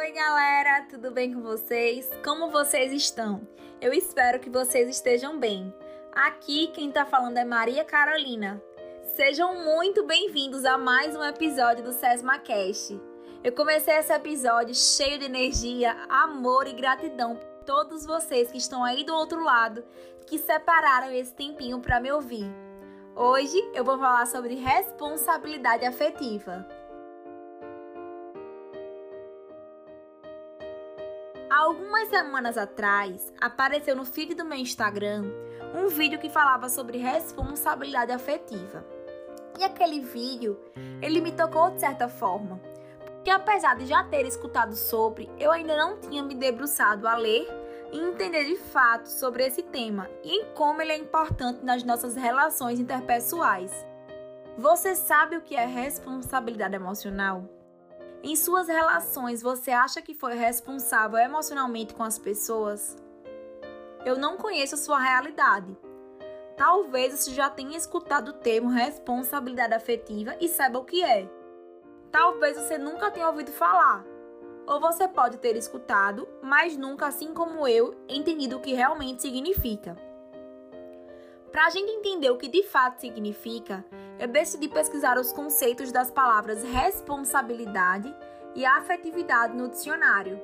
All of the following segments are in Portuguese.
Oi, galera, tudo bem com vocês? Como vocês estão? Eu espero que vocês estejam bem. Aqui quem tá falando é Maria Carolina. Sejam muito bem-vindos a mais um episódio do Sesma Cast. Eu comecei esse episódio cheio de energia, amor e gratidão por todos vocês que estão aí do outro lado, que separaram esse tempinho para me ouvir. Hoje eu vou falar sobre responsabilidade afetiva. Algumas semanas atrás, apareceu no feed do meu Instagram um vídeo que falava sobre responsabilidade afetiva. E aquele vídeo, ele me tocou de certa forma, porque apesar de já ter escutado sobre, eu ainda não tinha me debruçado a ler e entender de fato sobre esse tema e como ele é importante nas nossas relações interpessoais. Você sabe o que é responsabilidade emocional? Em suas relações, você acha que foi responsável emocionalmente com as pessoas? Eu não conheço a sua realidade. Talvez você já tenha escutado o termo responsabilidade afetiva e saiba o que é. Talvez você nunca tenha ouvido falar. Ou você pode ter escutado, mas nunca, assim como eu, entendido o que realmente significa. Para a gente entender o que de fato significa, eu decidi pesquisar os conceitos das palavras responsabilidade e afetividade no dicionário.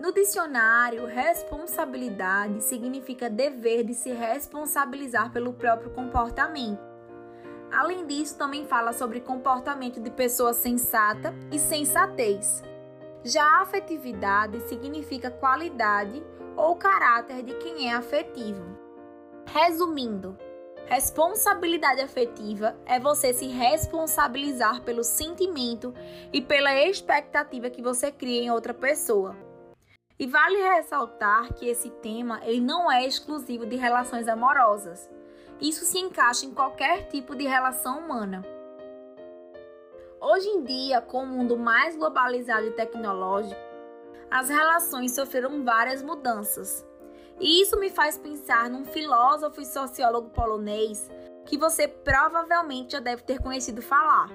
No dicionário, responsabilidade significa dever de se responsabilizar pelo próprio comportamento. Além disso, também fala sobre comportamento de pessoa sensata e sensatez. Já afetividade significa qualidade ou caráter de quem é afetivo. Resumindo, responsabilidade afetiva é você se responsabilizar pelo sentimento e pela expectativa que você cria em outra pessoa. E vale ressaltar que esse tema ele não é exclusivo de relações amorosas. Isso se encaixa em qualquer tipo de relação humana. Hoje em dia, com o mundo mais globalizado e tecnológico, as relações sofreram várias mudanças. E isso me faz pensar num filósofo e sociólogo polonês que você provavelmente já deve ter conhecido falar,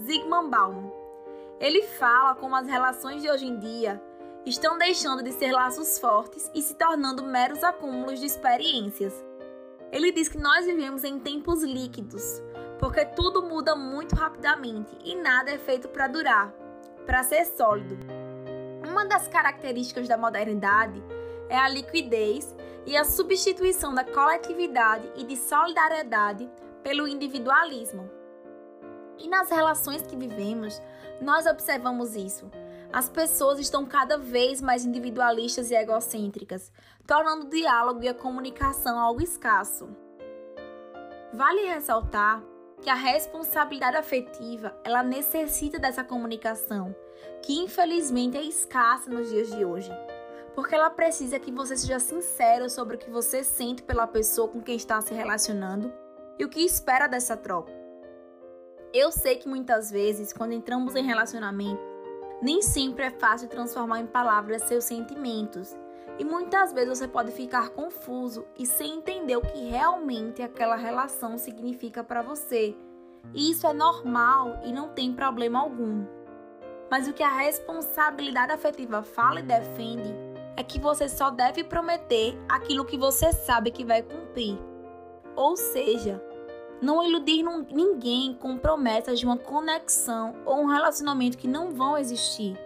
Zygmunt Bauman. Ele fala como as relações de hoje em dia estão deixando de ser laços fortes e se tornando meros acúmulos de experiências. Ele diz que nós vivemos em tempos líquidos, porque tudo muda muito rapidamente e nada é feito para durar, para ser sólido. Uma das características da modernidade é a liquidez e a substituição da coletividade e de solidariedade pelo individualismo. E nas relações que vivemos, nós observamos isso. As pessoas estão cada vez mais individualistas e egocêntricas, tornando o diálogo e a comunicação algo escasso. Vale ressaltar que a responsabilidade afetiva, ela necessita dessa comunicação, que infelizmente é escassa nos dias de hoje porque ela precisa que você seja sincero sobre o que você sente pela pessoa com quem está se relacionando e o que espera dessa troca. Eu sei que muitas vezes, quando entramos em relacionamento, nem sempre é fácil transformar em palavras seus sentimentos. E muitas vezes você pode ficar confuso e sem entender o que realmente aquela relação significa para você. E isso é normal e não tem problema algum. Mas o que a responsabilidade afetiva fala e defende é que você só deve prometer aquilo que você sabe que vai cumprir. Ou seja, não iludir ninguém com promessas de uma conexão ou um relacionamento que não vão existir.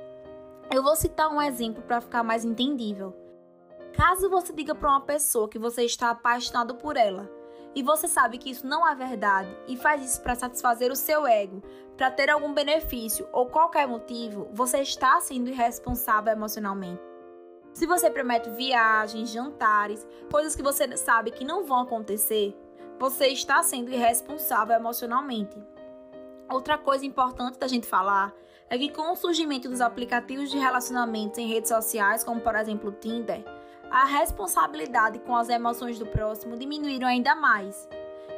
Eu vou citar um exemplo para ficar mais entendível. Caso você diga para uma pessoa que você está apaixonado por ela e você sabe que isso não é verdade e faz isso para satisfazer o seu ego, para ter algum benefício ou qualquer motivo, você está sendo irresponsável emocionalmente. Se você promete viagens, jantares, coisas que você sabe que não vão acontecer, você está sendo irresponsável emocionalmente. Outra coisa importante da gente falar é que com o surgimento dos aplicativos de relacionamentos em redes sociais, como por exemplo o Tinder, a responsabilidade com as emoções do próximo diminuíram ainda mais.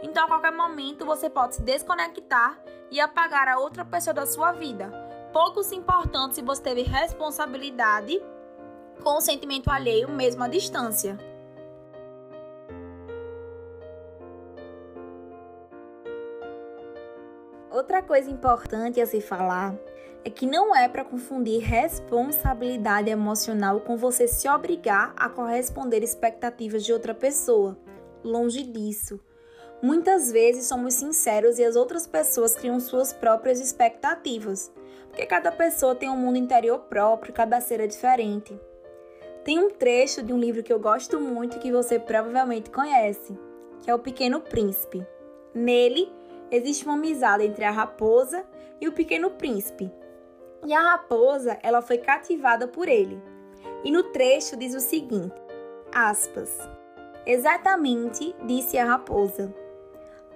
Então, a qualquer momento, você pode se desconectar e apagar a outra pessoa da sua vida. Pouco se importante se você teve responsabilidade com o sentimento alheio mesmo à distância. Outra coisa importante a se falar é que não é para confundir responsabilidade emocional com você se obrigar a corresponder expectativas de outra pessoa. Longe disso. Muitas vezes somos sinceros e as outras pessoas criam suas próprias expectativas, porque cada pessoa tem um mundo interior próprio, cada é diferente. Tem um trecho de um livro que eu gosto muito e que você provavelmente conhece, que é O Pequeno Príncipe. Nele, existe uma amizade entre a raposa e o Pequeno Príncipe. E a raposa, ela foi cativada por ele. E no trecho diz o seguinte: aspas. Exatamente, disse a raposa.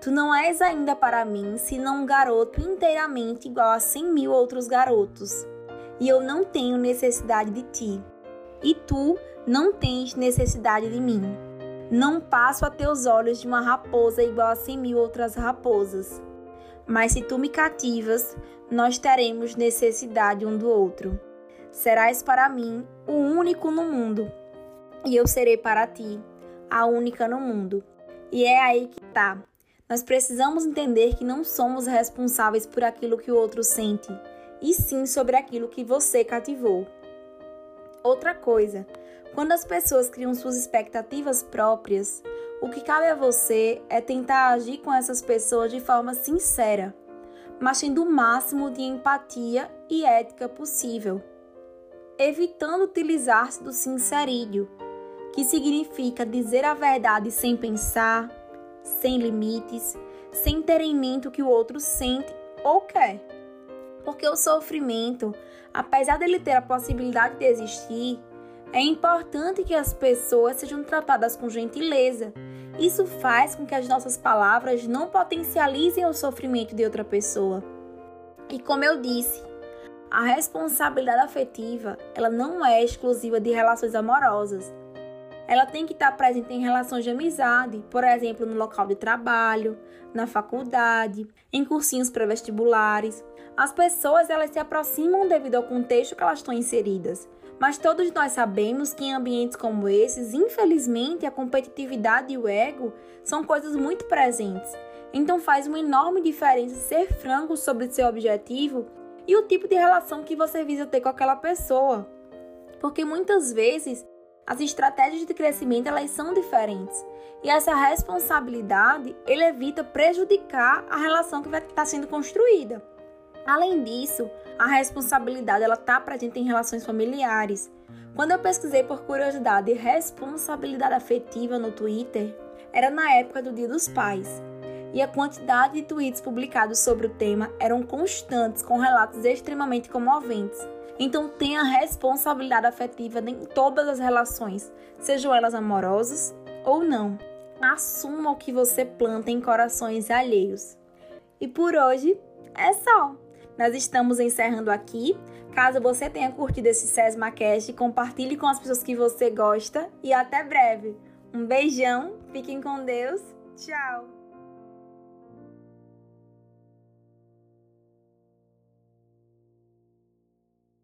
Tu não és ainda para mim senão um garoto inteiramente igual a cem mil outros garotos. E eu não tenho necessidade de ti. E tu não tens necessidade de mim. Não passo a teus olhos de uma raposa igual a cem mil outras raposas. Mas se tu me cativas, nós teremos necessidade um do outro. Serás para mim o único no mundo, e eu serei para ti a única no mundo. E é aí que tá. Nós precisamos entender que não somos responsáveis por aquilo que o outro sente, e sim sobre aquilo que você cativou. Outra coisa, quando as pessoas criam suas expectativas próprias, o que cabe a você é tentar agir com essas pessoas de forma sincera, mas tendo o máximo de empatia e ética possível, evitando utilizar-se do sincerídio, que significa dizer a verdade sem pensar, sem limites, sem ter em mente o que o outro sente ou quer. Porque o sofrimento, apesar dele ter a possibilidade de existir, é importante que as pessoas sejam tratadas com gentileza. Isso faz com que as nossas palavras não potencializem o sofrimento de outra pessoa. E como eu disse, a responsabilidade afetiva, ela não é exclusiva de relações amorosas. Ela tem que estar presente em relações de amizade, por exemplo, no local de trabalho, na faculdade, em cursinhos pré-vestibulares. As pessoas elas se aproximam devido ao contexto que elas estão inseridas. Mas todos nós sabemos que em ambientes como esses, infelizmente, a competitividade e o ego são coisas muito presentes. Então faz uma enorme diferença ser franco sobre seu objetivo e o tipo de relação que você visa ter com aquela pessoa. Porque muitas vezes as estratégias de crescimento elas são diferentes. E essa responsabilidade ele evita prejudicar a relação que vai estar sendo construída. Além disso, a responsabilidade ela está presente em relações familiares. Quando eu pesquisei por curiosidade responsabilidade afetiva no Twitter, era na época do Dia dos Pais. E a quantidade de tweets publicados sobre o tema eram constantes, com relatos extremamente comoventes. Então tenha responsabilidade afetiva em todas as relações, sejam elas amorosas ou não. Assuma o que você planta em corações alheios. E por hoje é só. Nós estamos encerrando aqui. Caso você tenha curtido esse SESMAcast, compartilhe com as pessoas que você gosta e até breve. Um beijão, fiquem com Deus, tchau!